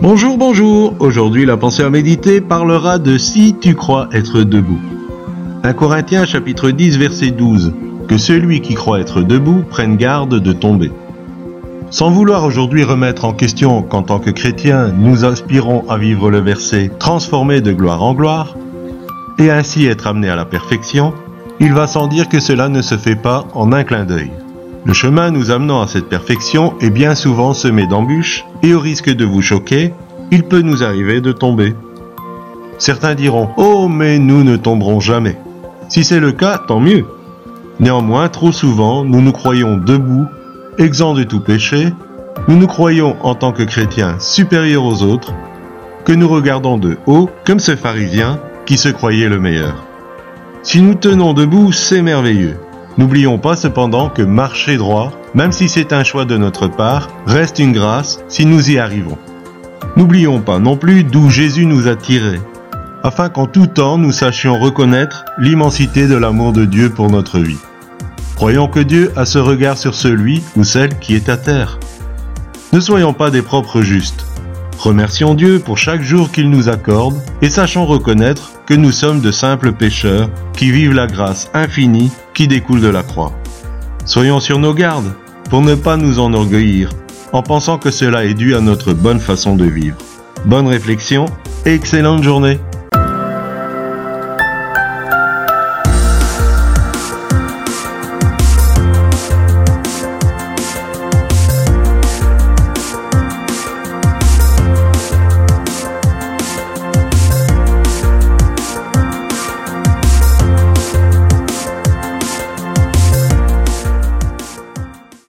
Bonjour, bonjour. Aujourd'hui, la pensée à méditer parlera de si tu crois être debout. 1 Corinthiens chapitre 10 verset 12. Que celui qui croit être debout prenne garde de tomber. Sans vouloir aujourd'hui remettre en question qu'en tant que chrétiens, nous aspirons à vivre le verset transformé de gloire en gloire, et ainsi être amené à la perfection, il va sans dire que cela ne se fait pas en un clin d'œil. Le chemin nous amenant à cette perfection est bien souvent semé d'embûches, et au risque de vous choquer, il peut nous arriver de tomber. Certains diront ⁇ Oh, mais nous ne tomberons jamais !⁇ Si c'est le cas, tant mieux. Néanmoins, trop souvent, nous nous croyons debout exempts de tout péché, nous nous croyons en tant que chrétiens supérieurs aux autres, que nous regardons de haut comme ce pharisien qui se croyait le meilleur. Si nous tenons debout, c'est merveilleux. N'oublions pas cependant que marcher droit, même si c'est un choix de notre part, reste une grâce si nous y arrivons. N'oublions pas non plus d'où Jésus nous a tirés, afin qu'en tout temps nous sachions reconnaître l'immensité de l'amour de Dieu pour notre vie. Croyons que Dieu a ce regard sur celui ou celle qui est à terre. Ne soyons pas des propres justes. Remercions Dieu pour chaque jour qu'il nous accorde et sachons reconnaître que nous sommes de simples pécheurs qui vivent la grâce infinie qui découle de la croix. Soyons sur nos gardes pour ne pas nous enorgueillir en pensant que cela est dû à notre bonne façon de vivre. Bonne réflexion et excellente journée